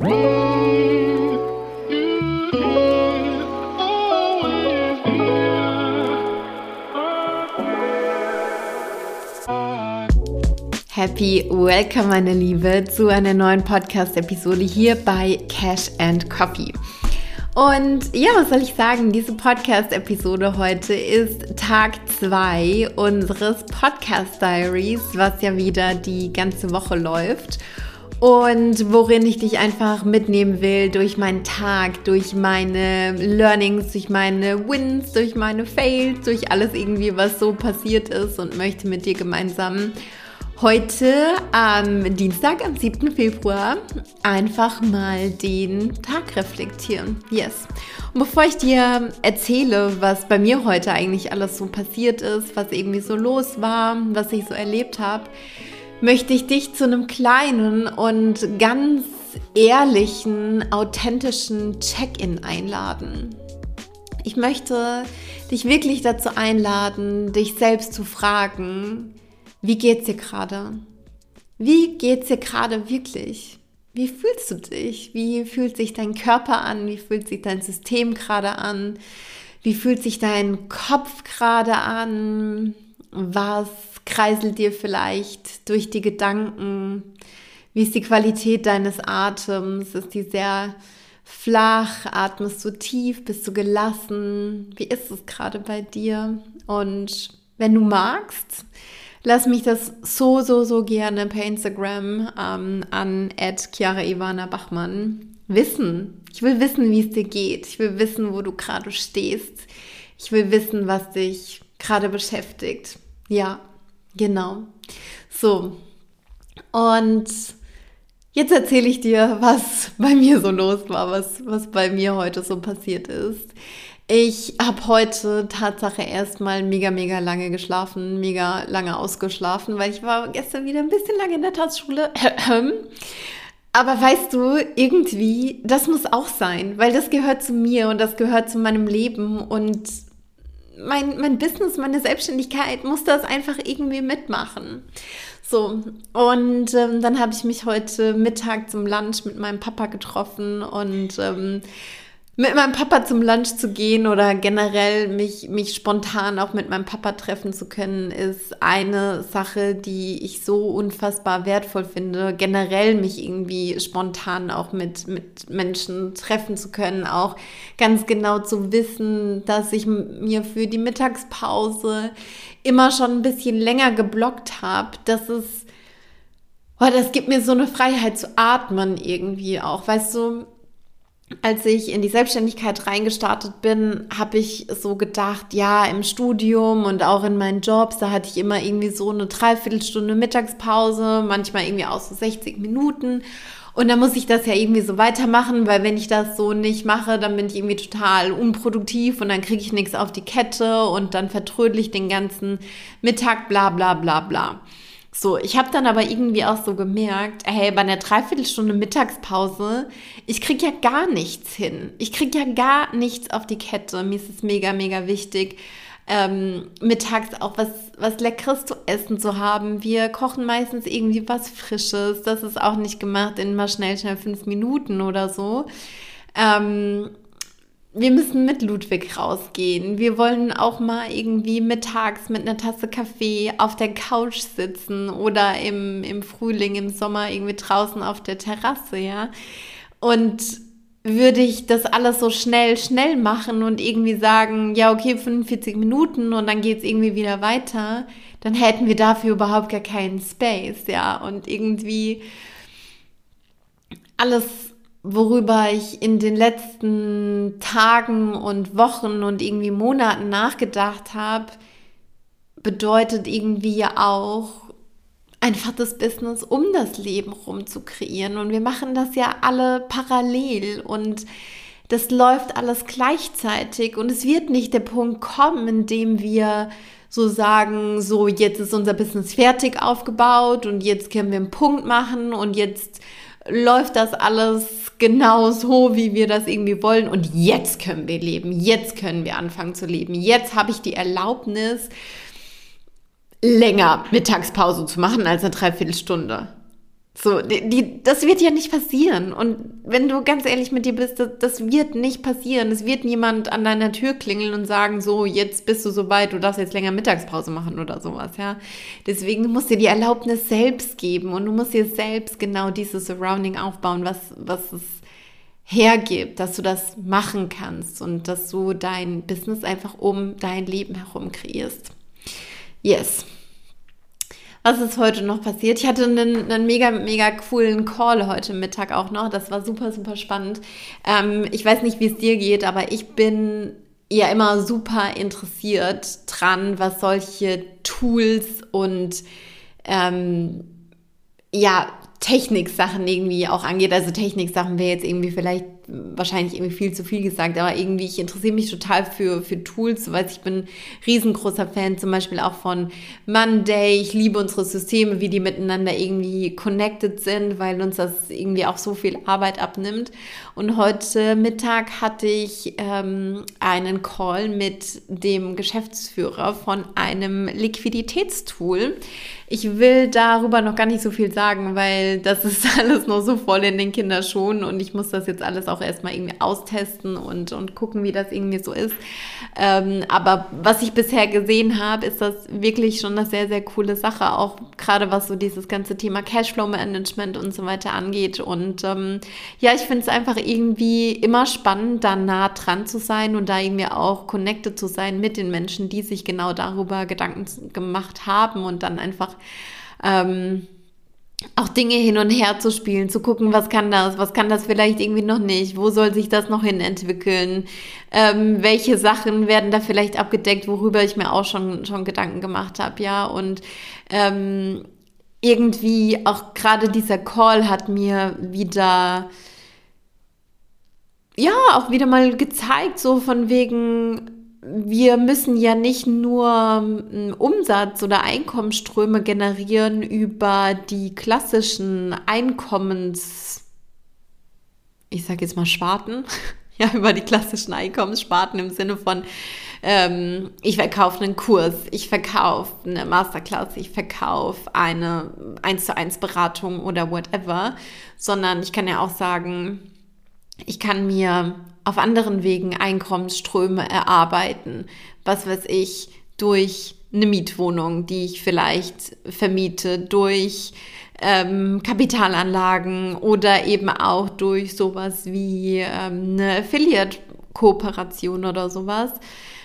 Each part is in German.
Happy Welcome, meine Liebe, zu einer neuen Podcast-Episode hier bei Cash and Coffee. Und ja, was soll ich sagen? Diese Podcast-Episode heute ist Tag 2 unseres Podcast-Diaries, was ja wieder die ganze Woche läuft. Und worin ich dich einfach mitnehmen will durch meinen Tag, durch meine Learnings, durch meine Wins, durch meine Fails, durch alles irgendwie, was so passiert ist und möchte mit dir gemeinsam heute am Dienstag, am 7. Februar, einfach mal den Tag reflektieren. Yes. Und bevor ich dir erzähle, was bei mir heute eigentlich alles so passiert ist, was irgendwie so los war, was ich so erlebt habe, möchte ich dich zu einem kleinen und ganz ehrlichen, authentischen Check-in einladen. Ich möchte dich wirklich dazu einladen, dich selbst zu fragen, wie geht's dir gerade? Wie geht's dir gerade wirklich? Wie fühlst du dich? Wie fühlt sich dein Körper an? Wie fühlt sich dein System gerade an? Wie fühlt sich dein Kopf gerade an? Was kreiselt dir vielleicht durch die Gedanken? Wie ist die Qualität deines Atems? Ist die sehr flach? Atmest du tief? Bist du gelassen? Wie ist es gerade bei dir? Und wenn du magst, lass mich das so, so, so gerne per Instagram ähm, an Chiara Ivana Bachmann wissen. Ich will wissen, wie es dir geht. Ich will wissen, wo du gerade stehst. Ich will wissen, was dich gerade beschäftigt. Ja, genau. So. Und jetzt erzähle ich dir, was bei mir so los war, was, was bei mir heute so passiert ist. Ich habe heute Tatsache erstmal mega, mega lange geschlafen, mega lange ausgeschlafen, weil ich war gestern wieder ein bisschen lange in der Tanzschule. Aber weißt du, irgendwie, das muss auch sein, weil das gehört zu mir und das gehört zu meinem Leben und mein, mein Business, meine Selbstständigkeit muss das einfach irgendwie mitmachen. So, und ähm, dann habe ich mich heute Mittag zum Lunch mit meinem Papa getroffen und ähm, mit meinem Papa zum Lunch zu gehen oder generell mich, mich spontan auch mit meinem Papa treffen zu können, ist eine Sache, die ich so unfassbar wertvoll finde. Generell mich irgendwie spontan auch mit, mit Menschen treffen zu können, auch ganz genau zu wissen, dass ich mir für die Mittagspause immer schon ein bisschen länger geblockt habe. Das ist, oh, das gibt mir so eine Freiheit zu atmen irgendwie auch, weißt du, als ich in die Selbstständigkeit reingestartet bin, habe ich so gedacht, ja, im Studium und auch in meinen Jobs, da hatte ich immer irgendwie so eine Dreiviertelstunde Mittagspause, manchmal irgendwie auch so 60 Minuten. Und dann muss ich das ja irgendwie so weitermachen, weil wenn ich das so nicht mache, dann bin ich irgendwie total unproduktiv und dann kriege ich nichts auf die Kette und dann vertrödel ich den ganzen Mittag, bla bla bla bla. So, ich habe dann aber irgendwie auch so gemerkt, hey, bei einer Dreiviertelstunde Mittagspause, ich krieg ja gar nichts hin. Ich krieg ja gar nichts auf die Kette. Mir ist es mega, mega wichtig, ähm, mittags auch was, was Leckeres zu essen zu haben. Wir kochen meistens irgendwie was Frisches. Das ist auch nicht gemacht in mal schnell, schnell fünf Minuten oder so. Ähm, wir müssen mit Ludwig rausgehen. Wir wollen auch mal irgendwie mittags mit einer Tasse Kaffee auf der Couch sitzen oder im, im Frühling, im Sommer irgendwie draußen auf der Terrasse, ja. Und würde ich das alles so schnell, schnell machen und irgendwie sagen, ja, okay, 45 Minuten und dann geht's irgendwie wieder weiter, dann hätten wir dafür überhaupt gar keinen Space, ja. Und irgendwie alles worüber ich in den letzten Tagen und Wochen und irgendwie Monaten nachgedacht habe, bedeutet irgendwie auch einfach das Business um das Leben rum zu kreieren. Und wir machen das ja alle parallel und das läuft alles gleichzeitig und es wird nicht der Punkt kommen, in dem wir so sagen, so jetzt ist unser Business fertig aufgebaut und jetzt können wir einen Punkt machen und jetzt läuft das alles genau so, wie wir das irgendwie wollen. Und jetzt können wir leben. Jetzt können wir anfangen zu leben. Jetzt habe ich die Erlaubnis, länger Mittagspause zu machen als eine Dreiviertelstunde. So, die, die, das wird ja nicht passieren. Und wenn du ganz ehrlich mit dir bist, das, das wird nicht passieren. Es wird niemand an deiner Tür klingeln und sagen, so, jetzt bist du so weit, du darfst jetzt länger Mittagspause machen oder sowas, ja. Deswegen, du musst dir die Erlaubnis selbst geben und du musst dir selbst genau dieses Surrounding aufbauen, was, was es hergibt, dass du das machen kannst und dass du dein Business einfach um dein Leben herum kreierst. Yes was ist heute noch passiert? Ich hatte einen, einen mega, mega coolen Call heute Mittag auch noch. Das war super, super spannend. Ähm, ich weiß nicht, wie es dir geht, aber ich bin ja immer super interessiert dran, was solche Tools und ähm, ja, Techniksachen irgendwie auch angeht. Also Techniksachen wäre jetzt irgendwie vielleicht wahrscheinlich irgendwie viel zu viel gesagt, aber irgendwie, ich interessiere mich total für, für Tools, weil ich bin riesengroßer Fan zum Beispiel auch von Monday. Ich liebe unsere Systeme, wie die miteinander irgendwie connected sind, weil uns das irgendwie auch so viel Arbeit abnimmt. Und heute Mittag hatte ich ähm, einen Call mit dem Geschäftsführer von einem Liquiditätstool. Ich will darüber noch gar nicht so viel sagen, weil das ist alles noch so voll in den Kinderschuhen und ich muss das jetzt alles auch erstmal irgendwie austesten und, und gucken, wie das irgendwie so ist. Ähm, aber was ich bisher gesehen habe, ist das wirklich schon eine sehr, sehr coole Sache, auch gerade was so dieses ganze Thema Cashflow-Management und so weiter angeht. Und ähm, ja, ich finde es einfach irgendwie immer spannend, da nah dran zu sein und da irgendwie auch connected zu sein mit den Menschen, die sich genau darüber Gedanken gemacht haben und dann einfach ähm, auch Dinge hin und her zu spielen, zu gucken, was kann das, was kann das vielleicht irgendwie noch nicht, wo soll sich das noch hin entwickeln, ähm, welche Sachen werden da vielleicht abgedeckt, worüber ich mir auch schon, schon Gedanken gemacht habe, ja, und ähm, irgendwie auch gerade dieser Call hat mir wieder, ja, auch wieder mal gezeigt, so von wegen, wir müssen ja nicht nur ähm, Umsatz oder Einkommensströme generieren über die klassischen Einkommens, ich sage jetzt mal Sparten, ja, über die klassischen Einkommenssparten im Sinne von, ähm, ich verkaufe einen Kurs, ich verkaufe eine Masterclass, ich verkaufe eine 1 zu 1 Beratung oder whatever, sondern ich kann ja auch sagen, ich kann mir auf anderen Wegen Einkommensströme erarbeiten. Was weiß ich, durch eine Mietwohnung, die ich vielleicht vermiete, durch ähm, Kapitalanlagen oder eben auch durch sowas wie ähm, eine Affiliate-Kooperation oder sowas.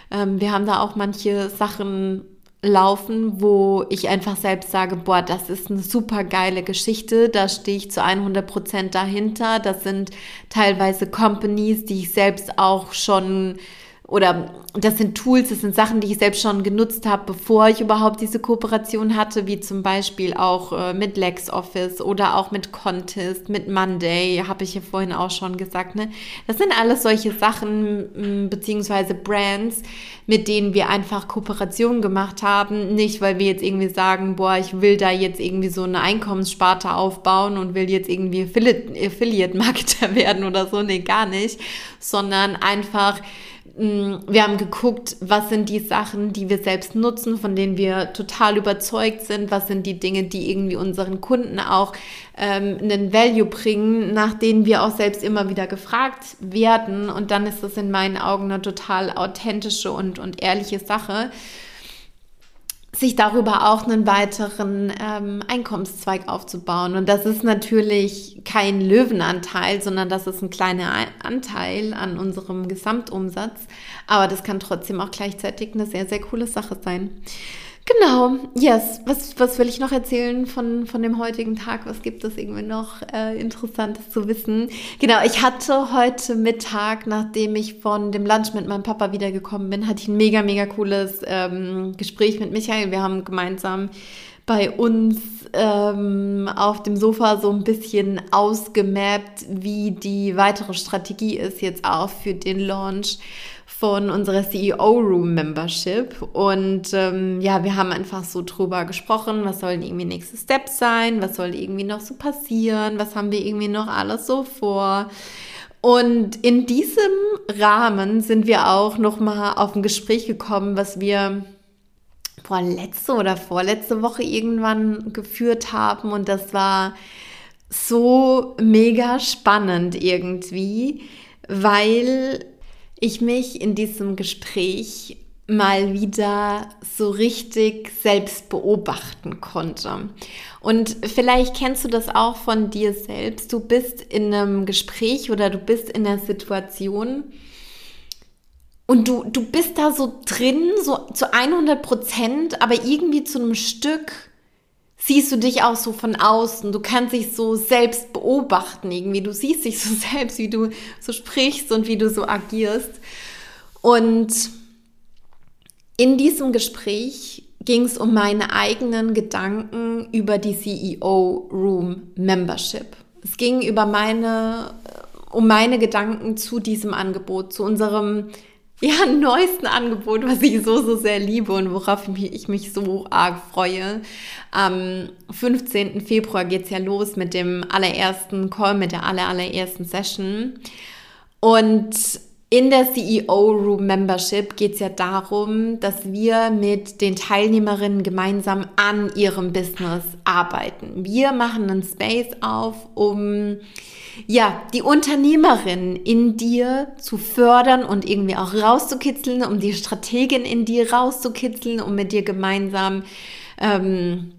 Ähm, wir haben da auch manche Sachen laufen, wo ich einfach selbst sage, boah, das ist eine super geile Geschichte, da stehe ich zu 100 Prozent dahinter. Das sind teilweise Companies, die ich selbst auch schon oder das sind Tools, das sind Sachen, die ich selbst schon genutzt habe, bevor ich überhaupt diese Kooperation hatte, wie zum Beispiel auch äh, mit LexOffice oder auch mit Contest, mit Monday, habe ich ja vorhin auch schon gesagt. Ne? Das sind alles solche Sachen beziehungsweise Brands, mit denen wir einfach Kooperationen gemacht haben. Nicht, weil wir jetzt irgendwie sagen, boah, ich will da jetzt irgendwie so eine Einkommenssparte aufbauen und will jetzt irgendwie Affiliate-Marketer werden oder so. Nee, gar nicht. Sondern einfach, wir haben geguckt, was sind die Sachen, die wir selbst nutzen, von denen wir total überzeugt sind, was sind die Dinge, die irgendwie unseren Kunden auch ähm, einen Value bringen, nach denen wir auch selbst immer wieder gefragt werden. Und dann ist das in meinen Augen eine total authentische und, und ehrliche Sache sich darüber auch einen weiteren ähm, Einkommenszweig aufzubauen. Und das ist natürlich kein Löwenanteil, sondern das ist ein kleiner Anteil an unserem Gesamtumsatz. Aber das kann trotzdem auch gleichzeitig eine sehr, sehr coole Sache sein. Genau, yes. Was, was will ich noch erzählen von, von dem heutigen Tag? Was gibt es irgendwie noch äh, Interessantes zu wissen? Genau, ich hatte heute Mittag, nachdem ich von dem Lunch mit meinem Papa wiedergekommen bin, hatte ich ein mega, mega cooles ähm, Gespräch mit Michael. Wir haben gemeinsam bei uns ähm, auf dem Sofa so ein bisschen ausgemappt, wie die weitere Strategie ist jetzt auch für den Launch von unserer CEO Room Membership. Und ähm, ja, wir haben einfach so drüber gesprochen, was sollen irgendwie nächste Steps sein, was soll irgendwie noch so passieren, was haben wir irgendwie noch alles so vor. Und in diesem Rahmen sind wir auch nochmal auf ein Gespräch gekommen, was wir vor letzte oder vorletzte Woche irgendwann geführt haben. Und das war so mega spannend irgendwie, weil ich mich in diesem Gespräch mal wieder so richtig selbst beobachten konnte. Und vielleicht kennst du das auch von dir selbst. Du bist in einem Gespräch oder du bist in einer Situation und du, du bist da so drin, so zu 100 Prozent, aber irgendwie zu einem Stück siehst du dich auch so von außen. Du kannst dich so selbst beobachten irgendwie. Du siehst dich so selbst, wie du so sprichst und wie du so agierst. Und in diesem Gespräch ging es um meine eigenen Gedanken über die CEO Room Membership. Es ging über meine, um meine Gedanken zu diesem Angebot, zu unserem ja, neuesten Angebot, was ich so, so sehr liebe und worauf ich mich so arg freue. Am 15. Februar geht's ja los mit dem allerersten Call, mit der aller, allerersten Session. Und in der CEO Room Membership geht es ja darum, dass wir mit den Teilnehmerinnen gemeinsam an ihrem Business arbeiten. Wir machen einen Space auf, um ja, die Unternehmerin in dir zu fördern und irgendwie auch rauszukitzeln, um die Strategin in dir rauszukitzeln, um mit dir gemeinsam ähm,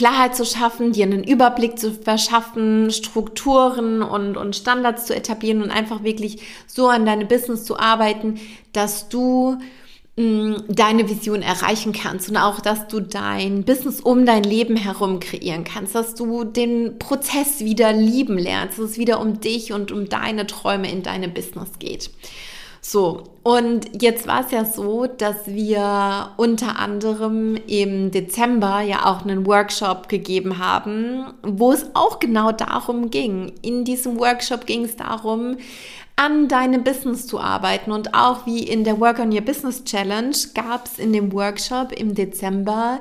Klarheit zu schaffen, dir einen Überblick zu verschaffen, Strukturen und, und Standards zu etablieren und einfach wirklich so an deine Business zu arbeiten, dass du mm, deine Vision erreichen kannst und auch, dass du dein Business um dein Leben herum kreieren kannst, dass du den Prozess wieder lieben lernst, dass es wieder um dich und um deine Träume in deinem Business geht. So, und jetzt war es ja so, dass wir unter anderem im Dezember ja auch einen Workshop gegeben haben, wo es auch genau darum ging. In diesem Workshop ging es darum, an deinem Business zu arbeiten und auch wie in der Work on Your Business Challenge gab es in dem Workshop im Dezember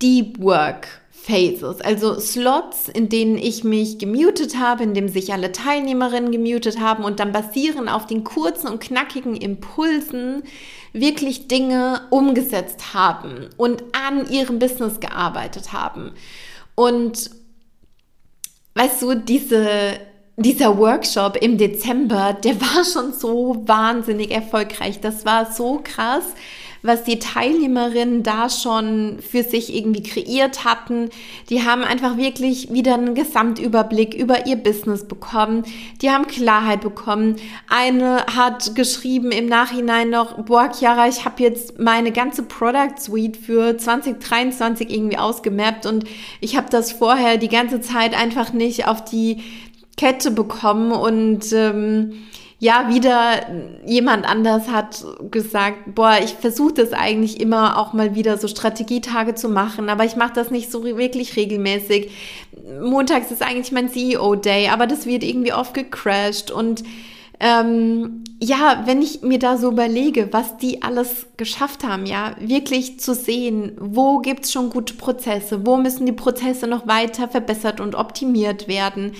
Deep Work Phases, also Slots, in denen ich mich gemutet habe, in dem sich alle Teilnehmerinnen gemutet haben und dann basierend auf den kurzen und knackigen Impulsen wirklich Dinge umgesetzt haben und an ihrem Business gearbeitet haben. Und weißt du, diese dieser Workshop im Dezember, der war schon so wahnsinnig erfolgreich. Das war so krass was die Teilnehmerinnen da schon für sich irgendwie kreiert hatten. Die haben einfach wirklich wieder einen Gesamtüberblick über ihr Business bekommen. Die haben Klarheit bekommen. Eine hat geschrieben im Nachhinein noch, boah, Chiara, ich habe jetzt meine ganze Product Suite für 2023 irgendwie ausgemappt und ich habe das vorher die ganze Zeit einfach nicht auf die Kette bekommen und ähm, ja, wieder jemand anders hat gesagt, boah, ich versuche das eigentlich immer auch mal wieder so Strategietage zu machen, aber ich mache das nicht so wirklich regelmäßig. Montags ist eigentlich mein CEO-Day, aber das wird irgendwie oft gecrashed und ähm, ja, wenn ich mir da so überlege, was die alles geschafft haben, ja, wirklich zu sehen, wo gibt's schon gute Prozesse, wo müssen die Prozesse noch weiter verbessert und optimiert werden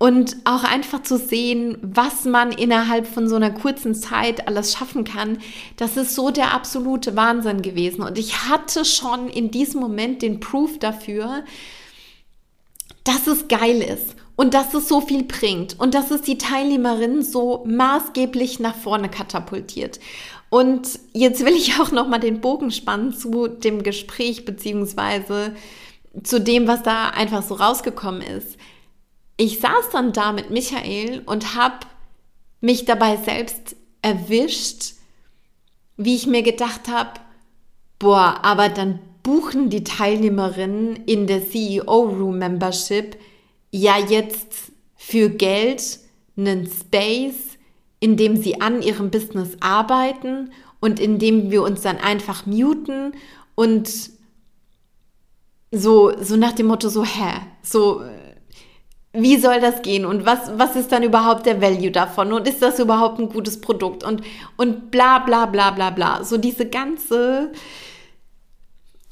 und auch einfach zu sehen, was man innerhalb von so einer kurzen Zeit alles schaffen kann, das ist so der absolute Wahnsinn gewesen. Und ich hatte schon in diesem Moment den Proof dafür, dass es geil ist und dass es so viel bringt und dass es die Teilnehmerin so maßgeblich nach vorne katapultiert. Und jetzt will ich auch noch mal den Bogen spannen zu dem Gespräch beziehungsweise zu dem, was da einfach so rausgekommen ist ich saß dann da mit Michael und habe mich dabei selbst erwischt, wie ich mir gedacht habe, boah, aber dann buchen die Teilnehmerinnen in der CEO Room Membership ja jetzt für Geld einen Space, in dem sie an ihrem Business arbeiten und in dem wir uns dann einfach muten und so, so nach dem Motto so, hä, so, wie soll das gehen und was, was ist dann überhaupt der Value davon und ist das überhaupt ein gutes Produkt und, und bla bla bla bla bla. So diese ganze,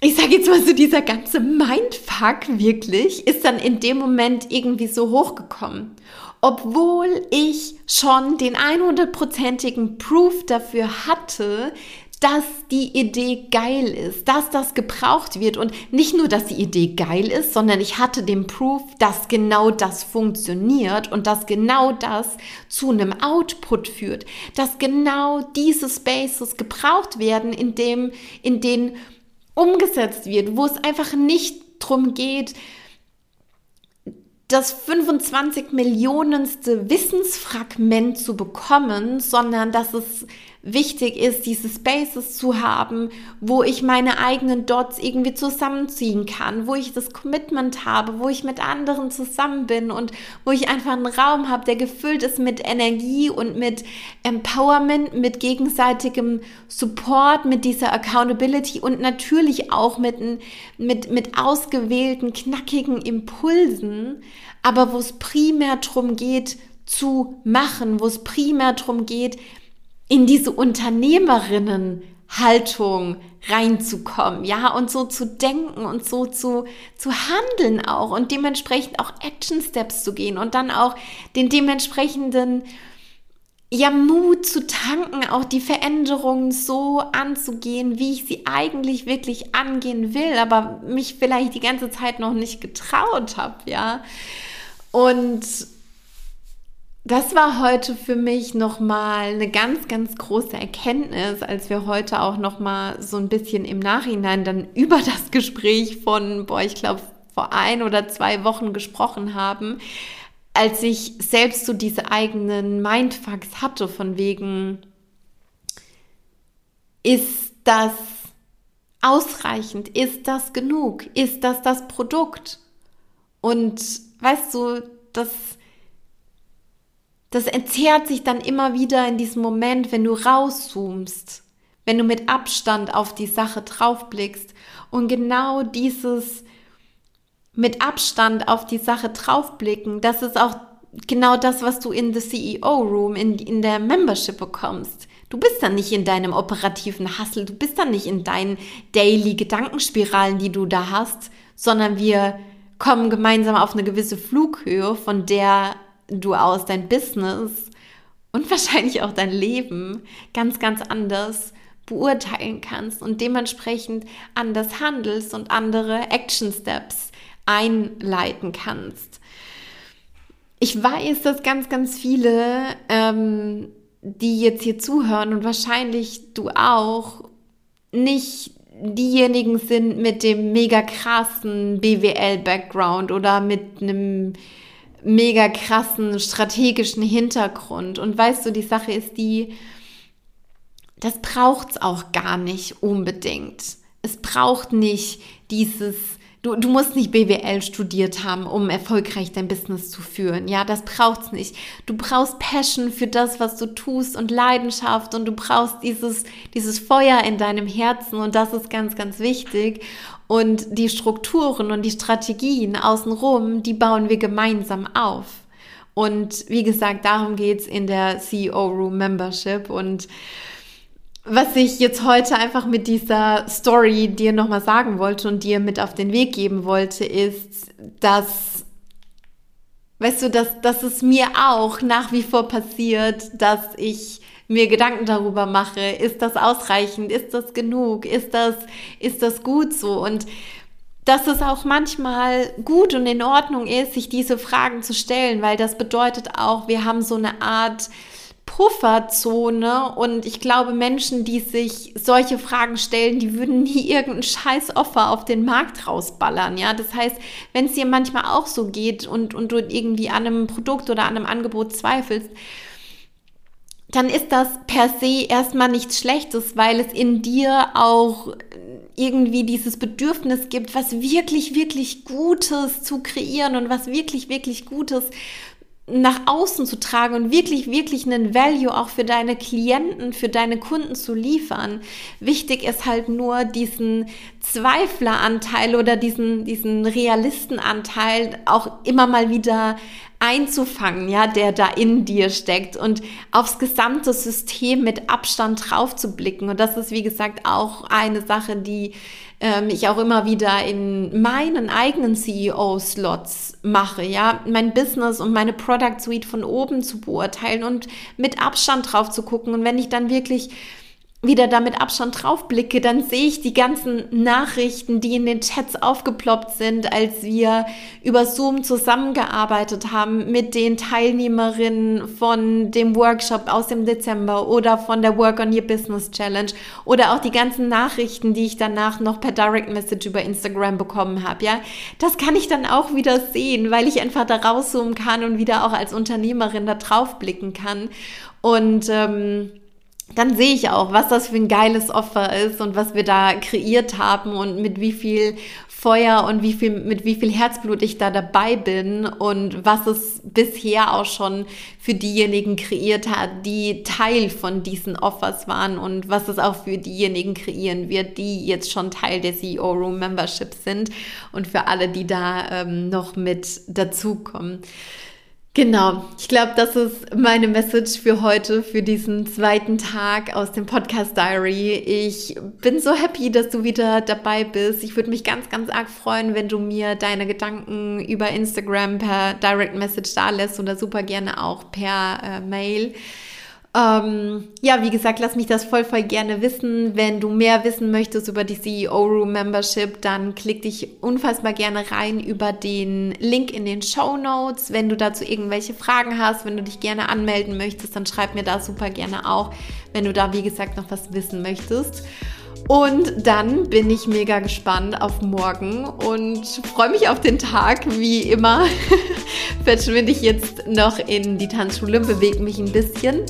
ich sage jetzt mal so, dieser ganze Mindfuck wirklich ist dann in dem Moment irgendwie so hochgekommen. Obwohl ich schon den 100%igen Proof dafür hatte, dass die Idee geil ist, dass das gebraucht wird. Und nicht nur, dass die Idee geil ist, sondern ich hatte den Proof, dass genau das funktioniert und dass genau das zu einem Output führt, dass genau diese Spaces gebraucht werden, in dem, in denen umgesetzt wird, wo es einfach nicht drum geht, das 25 Millionenste Wissensfragment zu bekommen, sondern dass es wichtig ist, diese Spaces zu haben, wo ich meine eigenen Dots irgendwie zusammenziehen kann, wo ich das Commitment habe, wo ich mit anderen zusammen bin und wo ich einfach einen Raum habe, der gefüllt ist mit Energie und mit Empowerment, mit gegenseitigem Support, mit dieser Accountability und natürlich auch mit, mit, mit ausgewählten, knackigen Impulsen, aber wo es primär darum geht, zu machen, wo es primär darum geht, in diese Unternehmerinnenhaltung reinzukommen, ja, und so zu denken und so zu, zu handeln auch und dementsprechend auch Action Steps zu gehen und dann auch den dementsprechenden ja, Mut zu tanken, auch die Veränderungen so anzugehen, wie ich sie eigentlich wirklich angehen will, aber mich vielleicht die ganze Zeit noch nicht getraut habe, ja. Und das war heute für mich nochmal eine ganz, ganz große Erkenntnis, als wir heute auch nochmal so ein bisschen im Nachhinein dann über das Gespräch von, boah, ich glaube, vor ein oder zwei Wochen gesprochen haben, als ich selbst so diese eigenen Mindfucks hatte von wegen, ist das ausreichend? Ist das genug? Ist das das Produkt? Und weißt du, das das entzerrt sich dann immer wieder in diesem Moment, wenn du rauszoomst, wenn du mit Abstand auf die Sache draufblickst und genau dieses mit Abstand auf die Sache draufblicken, das ist auch genau das, was du in the CEO Room, in, in der Membership bekommst. Du bist dann nicht in deinem operativen Hustle, du bist dann nicht in deinen Daily Gedankenspiralen, die du da hast, sondern wir kommen gemeinsam auf eine gewisse Flughöhe, von der du aus dein Business und wahrscheinlich auch dein Leben ganz, ganz anders beurteilen kannst und dementsprechend anders handelst und andere Action Steps einleiten kannst. Ich weiß, dass ganz, ganz viele, ähm, die jetzt hier zuhören und wahrscheinlich du auch, nicht diejenigen sind mit dem mega krassen BWL-Background oder mit einem mega krassen strategischen Hintergrund. Und weißt du, die Sache ist die, das braucht es auch gar nicht unbedingt. Es braucht nicht dieses, du, du musst nicht BWL studiert haben, um erfolgreich dein Business zu führen. Ja, das braucht es nicht. Du brauchst Passion für das, was du tust und Leidenschaft und du brauchst dieses, dieses Feuer in deinem Herzen und das ist ganz, ganz wichtig. Und die Strukturen und die Strategien außenrum, die bauen wir gemeinsam auf. Und wie gesagt, darum geht's in der CEO Room Membership. Und was ich jetzt heute einfach mit dieser Story dir nochmal sagen wollte und dir mit auf den Weg geben wollte, ist, dass, weißt du, dass, dass es mir auch nach wie vor passiert, dass ich mir Gedanken darüber mache, ist das ausreichend, ist das genug, ist das, ist das gut so? Und dass es auch manchmal gut und in Ordnung ist, sich diese Fragen zu stellen, weil das bedeutet auch, wir haben so eine Art Pufferzone und ich glaube, Menschen, die sich solche Fragen stellen, die würden nie irgendeinen scheiß Offer auf den Markt rausballern, ja. Das heißt, wenn es dir manchmal auch so geht und, und du irgendwie an einem Produkt oder an einem Angebot zweifelst, dann ist das per se erstmal nichts Schlechtes, weil es in dir auch irgendwie dieses Bedürfnis gibt, was wirklich, wirklich Gutes zu kreieren und was wirklich, wirklich Gutes nach außen zu tragen und wirklich, wirklich einen Value auch für deine Klienten, für deine Kunden zu liefern. Wichtig ist halt nur diesen Zweifleranteil oder diesen, diesen Realistenanteil auch immer mal wieder einzufangen, ja, der da in dir steckt und aufs gesamte System mit Abstand drauf zu blicken. Und das ist, wie gesagt, auch eine Sache, die ähm, ich auch immer wieder in meinen eigenen CEO-Slots mache, ja, mein Business und meine Product Suite von oben zu beurteilen und mit Abstand drauf zu gucken. Und wenn ich dann wirklich wieder damit Abstand drauf blicke, dann sehe ich die ganzen Nachrichten, die in den Chats aufgeploppt sind, als wir über Zoom zusammengearbeitet haben mit den Teilnehmerinnen von dem Workshop aus dem Dezember oder von der Work on Your Business Challenge oder auch die ganzen Nachrichten, die ich danach noch per Direct Message über Instagram bekommen habe, ja. Das kann ich dann auch wieder sehen, weil ich einfach da rauszoomen kann und wieder auch als Unternehmerin da drauf blicken kann und ähm, dann sehe ich auch, was das für ein geiles Opfer ist und was wir da kreiert haben und mit wie viel Feuer und wie viel, mit wie viel Herzblut ich da dabei bin und was es bisher auch schon für diejenigen kreiert hat, die Teil von diesen Offers waren und was es auch für diejenigen kreieren wird, die jetzt schon Teil der CEO Room Membership sind und für alle, die da ähm, noch mit dazukommen. Genau, ich glaube, das ist meine Message für heute, für diesen zweiten Tag aus dem Podcast Diary. Ich bin so happy, dass du wieder dabei bist. Ich würde mich ganz, ganz arg freuen, wenn du mir deine Gedanken über Instagram per Direct Message da lässt oder super gerne auch per äh, Mail. Ähm, ja, wie gesagt, lass mich das voll, voll gerne wissen. Wenn du mehr wissen möchtest über die CEO Room Membership, dann klick dich unfassbar gerne rein über den Link in den Show Notes. Wenn du dazu irgendwelche Fragen hast, wenn du dich gerne anmelden möchtest, dann schreib mir da super gerne auch, wenn du da, wie gesagt, noch was wissen möchtest. Und dann bin ich mega gespannt auf morgen und freue mich auf den Tag. Wie immer verschwinde ich jetzt noch in die Tanzschule, bewege mich ein bisschen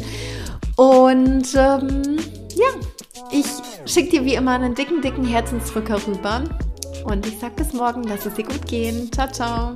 und ähm, ja, ich schicke dir wie immer einen dicken, dicken Herzensdrücker rüber. Und ich sag bis morgen, lass es dir gut gehen. Ciao, ciao.